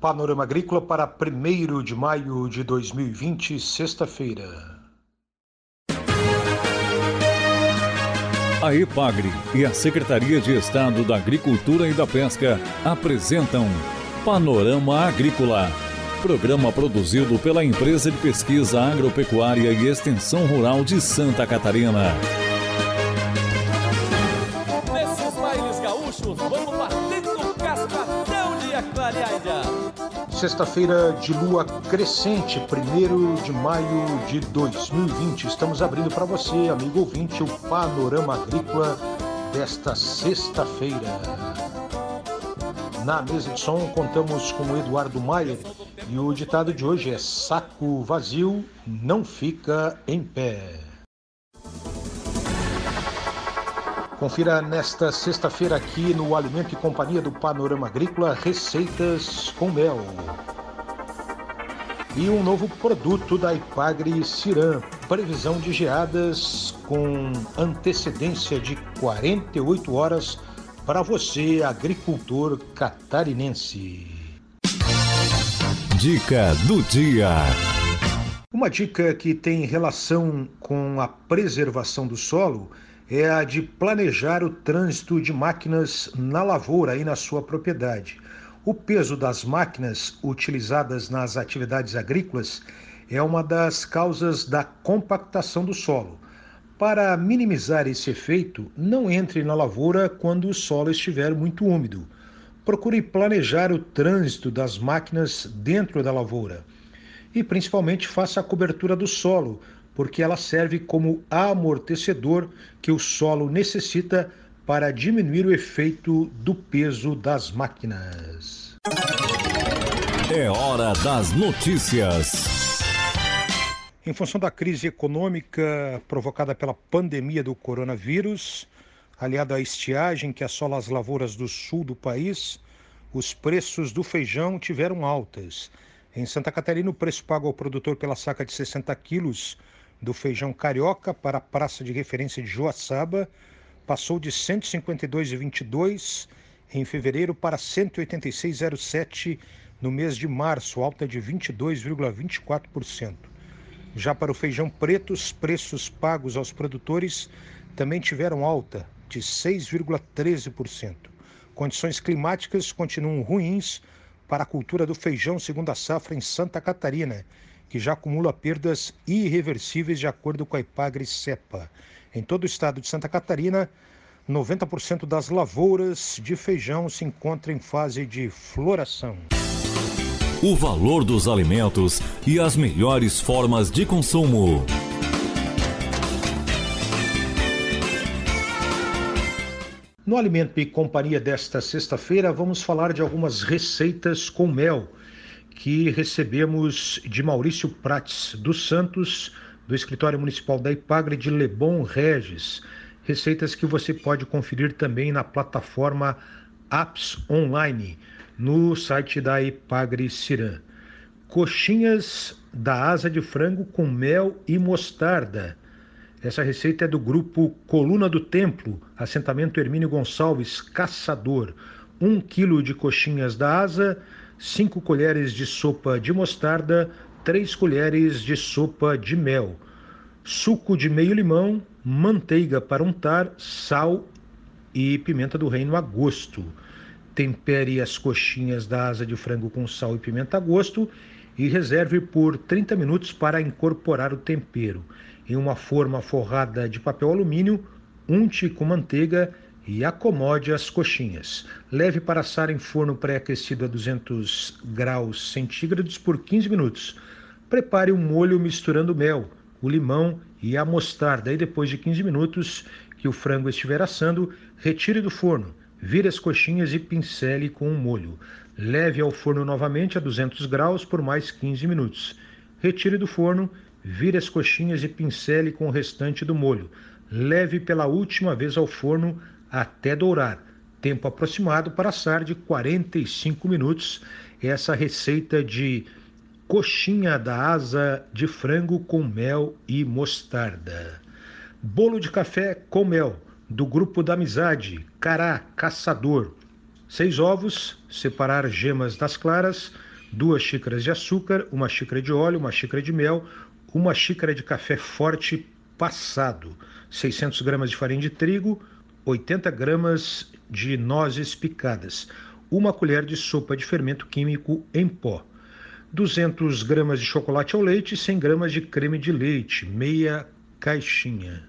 Panorama Agrícola para 1 de maio de 2020, sexta-feira. A EPAGRE e a Secretaria de Estado da Agricultura e da Pesca apresentam Panorama Agrícola, programa produzido pela Empresa de Pesquisa Agropecuária e Extensão Rural de Santa Catarina. Sexta-feira de lua crescente, 1 de maio de 2020. Estamos abrindo para você, amigo ouvinte, o panorama agrícola desta sexta-feira. Na mesa de som contamos com o Eduardo Maier e o ditado de hoje é: saco vazio não fica em pé. Confira nesta sexta-feira aqui no Alimento e Companhia do Panorama Agrícola receitas com mel. E um novo produto da Ipagre Ciran, previsão de geadas com antecedência de 48 horas para você, agricultor catarinense. Dica do dia. Uma dica que tem relação com a preservação do solo é a de planejar o trânsito de máquinas na lavoura e na sua propriedade. O peso das máquinas utilizadas nas atividades agrícolas é uma das causas da compactação do solo. Para minimizar esse efeito, não entre na lavoura quando o solo estiver muito úmido. Procure planejar o trânsito das máquinas dentro da lavoura. E principalmente faça a cobertura do solo, porque ela serve como amortecedor que o solo necessita para diminuir o efeito do peso das máquinas. É hora das notícias. Em função da crise econômica provocada pela pandemia do coronavírus, aliada à estiagem que assola as lavouras do sul do país, os preços do feijão tiveram altas. Em Santa Catarina, o preço pago ao produtor pela saca de 60 quilos do feijão carioca para a praça de referência de Joaçaba passou de 152,22 em fevereiro para 186,07 no mês de março, alta de 22,24%. Já para o feijão preto, os preços pagos aos produtores também tiveram alta de 6,13%. Condições climáticas continuam ruins para a cultura do feijão segundo a safra em Santa Catarina que já acumula perdas irreversíveis de acordo com a Ipagre Cepa. Em todo o estado de Santa Catarina, 90% das lavouras de feijão se encontram em fase de floração. O valor dos alimentos e as melhores formas de consumo. No Alimento e Companhia desta sexta-feira, vamos falar de algumas receitas com mel que recebemos de Maurício Prates dos Santos, do Escritório Municipal da Ipagre de Lebon Regis. Receitas que você pode conferir também na plataforma Apps Online, no site da Ipagre Cirã. Coxinhas da asa de frango com mel e mostarda. Essa receita é do grupo Coluna do Templo, assentamento Hermínio Gonçalves, caçador. Um quilo de coxinhas da asa 5 colheres de sopa de mostarda, 3 colheres de sopa de mel, suco de meio limão, manteiga para untar, sal e pimenta do reino a gosto. Tempere as coxinhas da asa de frango com sal e pimenta a gosto e reserve por 30 minutos para incorporar o tempero. Em uma forma forrada de papel alumínio, unte com manteiga e acomode as coxinhas. Leve para assar em forno pré-aquecido a 200 graus centígrados por 15 minutos. Prepare um molho misturando mel, o limão e a mostarda. E depois de 15 minutos que o frango estiver assando, retire do forno. Vire as coxinhas e pincele com o molho. Leve ao forno novamente a 200 graus por mais 15 minutos. Retire do forno, vire as coxinhas e pincele com o restante do molho. Leve pela última vez ao forno até dourar. Tempo aproximado para assar de 45 minutos. Essa receita de coxinha da asa de frango com mel e mostarda. Bolo de café com mel, do grupo da amizade, Cará Caçador. Seis ovos, separar gemas das claras, duas xícaras de açúcar, uma xícara de óleo, uma xícara de mel, uma xícara de café forte passado, 600 gramas de farinha de trigo, 80 gramas de nozes picadas, uma colher de sopa de fermento químico em pó, 200 gramas de chocolate ao leite e 100 gramas de creme de leite, meia caixinha.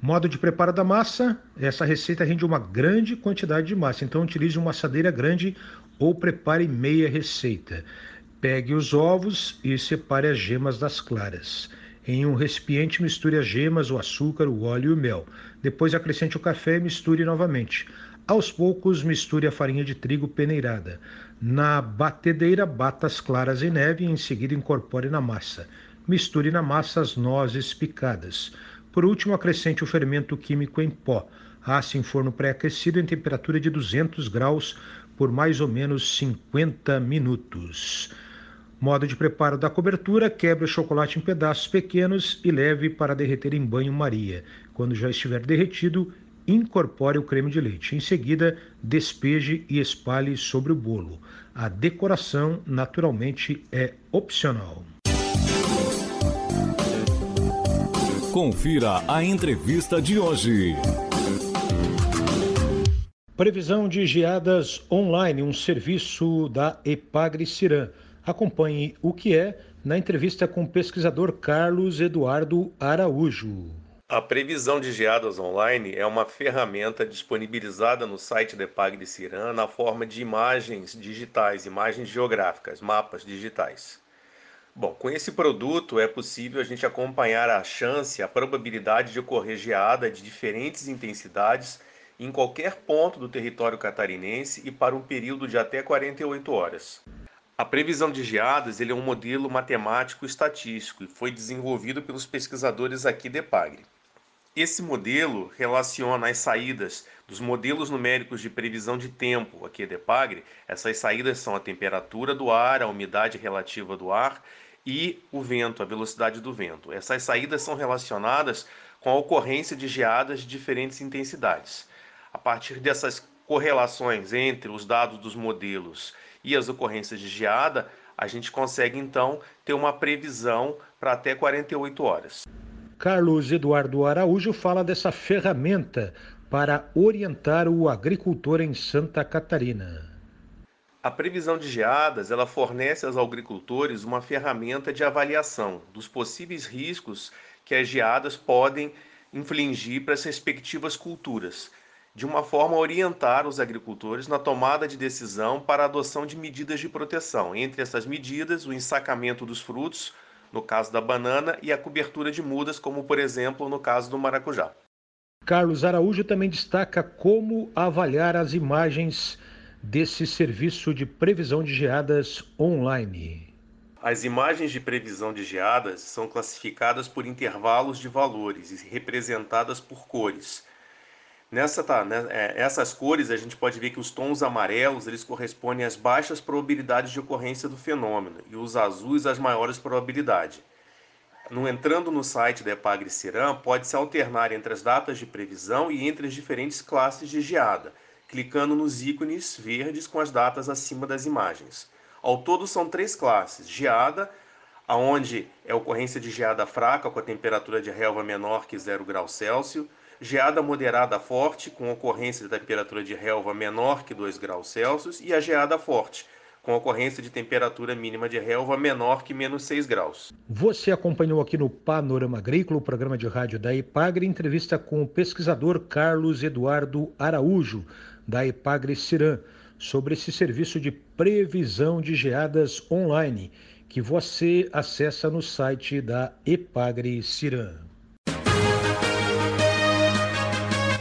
Modo de preparo da massa: essa receita rende uma grande quantidade de massa, então utilize uma assadeira grande ou prepare meia receita. Pegue os ovos e separe as gemas das claras. Em um recipiente, misture as gemas, o açúcar, o óleo e o mel. Depois acrescente o café e misture novamente. Aos poucos, misture a farinha de trigo peneirada. Na batedeira, bata as claras em neve e em seguida incorpore na massa. Misture na massa as nozes picadas. Por último, acrescente o fermento químico em pó. Asse em forno pré-aquecido em temperatura de 200 graus por mais ou menos 50 minutos. Modo de preparo da cobertura: quebre o chocolate em pedaços pequenos e leve para derreter em banho-maria. Quando já estiver derretido, incorpore o creme de leite. Em seguida, despeje e espalhe sobre o bolo. A decoração, naturalmente, é opcional. Confira a entrevista de hoje. Previsão de geadas online, um serviço da Epagre Cirã. Acompanhe o que é na entrevista com o pesquisador Carlos Eduardo Araújo. A previsão de geadas online é uma ferramenta disponibilizada no site da EPAG de Cirã na forma de imagens digitais, imagens geográficas, mapas digitais. Bom, com esse produto é possível a gente acompanhar a chance, a probabilidade de ocorrer geada de diferentes intensidades em qualquer ponto do território catarinense e para um período de até 48 horas. A previsão de geadas ele é um modelo matemático estatístico e foi desenvolvido pelos pesquisadores aqui de Pagre. Esse modelo relaciona as saídas dos modelos numéricos de previsão de tempo aqui de Pagre. Essas saídas são a temperatura do ar, a umidade relativa do ar e o vento, a velocidade do vento. Essas saídas são relacionadas com a ocorrência de geadas de diferentes intensidades. A partir dessas correlações entre os dados dos modelos e as ocorrências de geada, a gente consegue então ter uma previsão para até 48 horas. Carlos Eduardo Araújo fala dessa ferramenta para orientar o agricultor em Santa Catarina. A previsão de geadas, ela fornece aos agricultores uma ferramenta de avaliação dos possíveis riscos que as geadas podem infligir para as respectivas culturas, de uma forma a orientar os agricultores na tomada de decisão para a adoção de medidas de proteção. Entre essas medidas, o ensacamento dos frutos, no caso da banana, e a cobertura de mudas, como por exemplo no caso do maracujá. Carlos Araújo também destaca como avaliar as imagens desse serviço de previsão de geadas online. As imagens de previsão de geadas são classificadas por intervalos de valores e representadas por cores. Nessa, tá, né, é, essas cores a gente pode ver que os tons amarelos eles correspondem às baixas probabilidades de ocorrência do fenômeno e os azuis às maiores probabilidades. No, entrando no site da Epagre Ciram, pode-se alternar entre as datas de previsão e entre as diferentes classes de geada, clicando nos ícones verdes com as datas acima das imagens. Ao todo são três classes: geada, aonde é ocorrência de geada fraca com a temperatura de relva menor que 0 graus Celsius, geada moderada forte, com ocorrência de temperatura de relva menor que 2 graus Celsius, e a geada forte, com ocorrência de temperatura mínima de relva menor que menos 6 graus. Você acompanhou aqui no Panorama Agrícola, o programa de rádio da Epagre, entrevista com o pesquisador Carlos Eduardo Araújo, da Epagre Cirã, sobre esse serviço de previsão de geadas online que você acessa no site da Epagre Cirã.